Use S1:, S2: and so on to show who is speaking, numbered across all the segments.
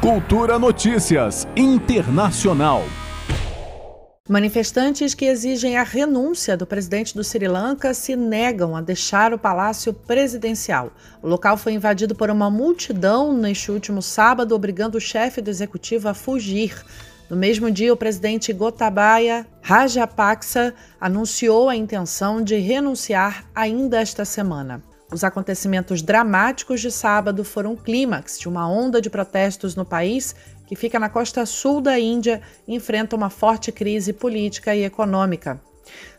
S1: Cultura Notícias Internacional.
S2: Manifestantes que exigem a renúncia do presidente do Sri Lanka se negam a deixar o palácio presidencial. O local foi invadido por uma multidão neste último sábado, obrigando o chefe do executivo a fugir. No mesmo dia, o presidente Gotabaya Rajapaksa anunciou a intenção de renunciar ainda esta semana. Os acontecimentos dramáticos de sábado foram o clímax de uma onda de protestos no país que fica na costa sul da Índia e enfrenta uma forte crise política e econômica.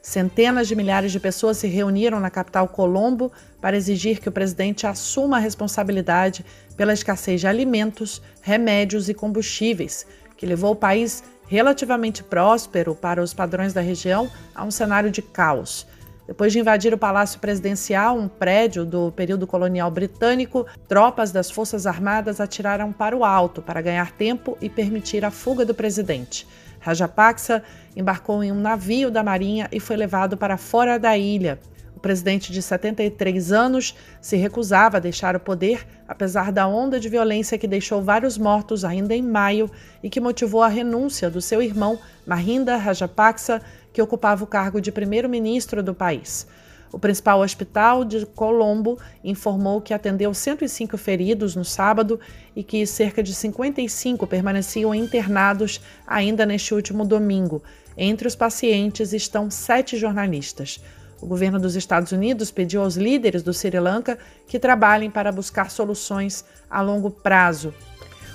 S2: Centenas de milhares de pessoas se reuniram na capital Colombo para exigir que o presidente assuma a responsabilidade pela escassez de alimentos, remédios e combustíveis, que levou o país relativamente próspero para os padrões da região a um cenário de caos. Depois de invadir o Palácio Presidencial, um prédio do período colonial britânico, tropas das Forças Armadas atiraram para o alto para ganhar tempo e permitir a fuga do presidente. Rajapaksa embarcou em um navio da Marinha e foi levado para fora da ilha. O presidente de 73 anos se recusava a deixar o poder, apesar da onda de violência que deixou vários mortos ainda em maio e que motivou a renúncia do seu irmão Mahinda Rajapaksa que ocupava o cargo de primeiro-ministro do país. O principal hospital de Colombo informou que atendeu 105 feridos no sábado e que cerca de 55 permaneciam internados ainda neste último domingo. Entre os pacientes estão sete jornalistas. O governo dos Estados Unidos pediu aos líderes do Sri Lanka que trabalhem para buscar soluções a longo prazo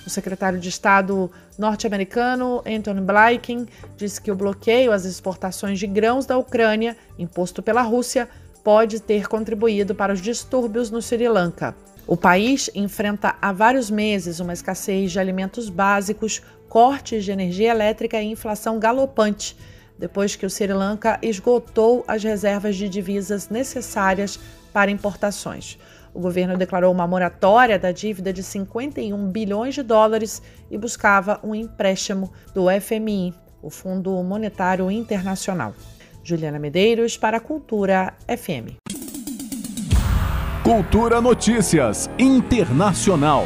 S2: o secretário de Estado norte-americano Anthony Blinken disse que o bloqueio às exportações de grãos da Ucrânia, imposto pela Rússia, pode ter contribuído para os distúrbios no Sri Lanka. O país enfrenta há vários meses uma escassez de alimentos básicos, cortes de energia elétrica e inflação galopante, depois que o Sri Lanka esgotou as reservas de divisas necessárias para importações. O governo declarou uma moratória da dívida de 51 bilhões de dólares e buscava um empréstimo do FMI, o Fundo Monetário Internacional. Juliana Medeiros para a Cultura FM.
S1: Cultura Notícias Internacional.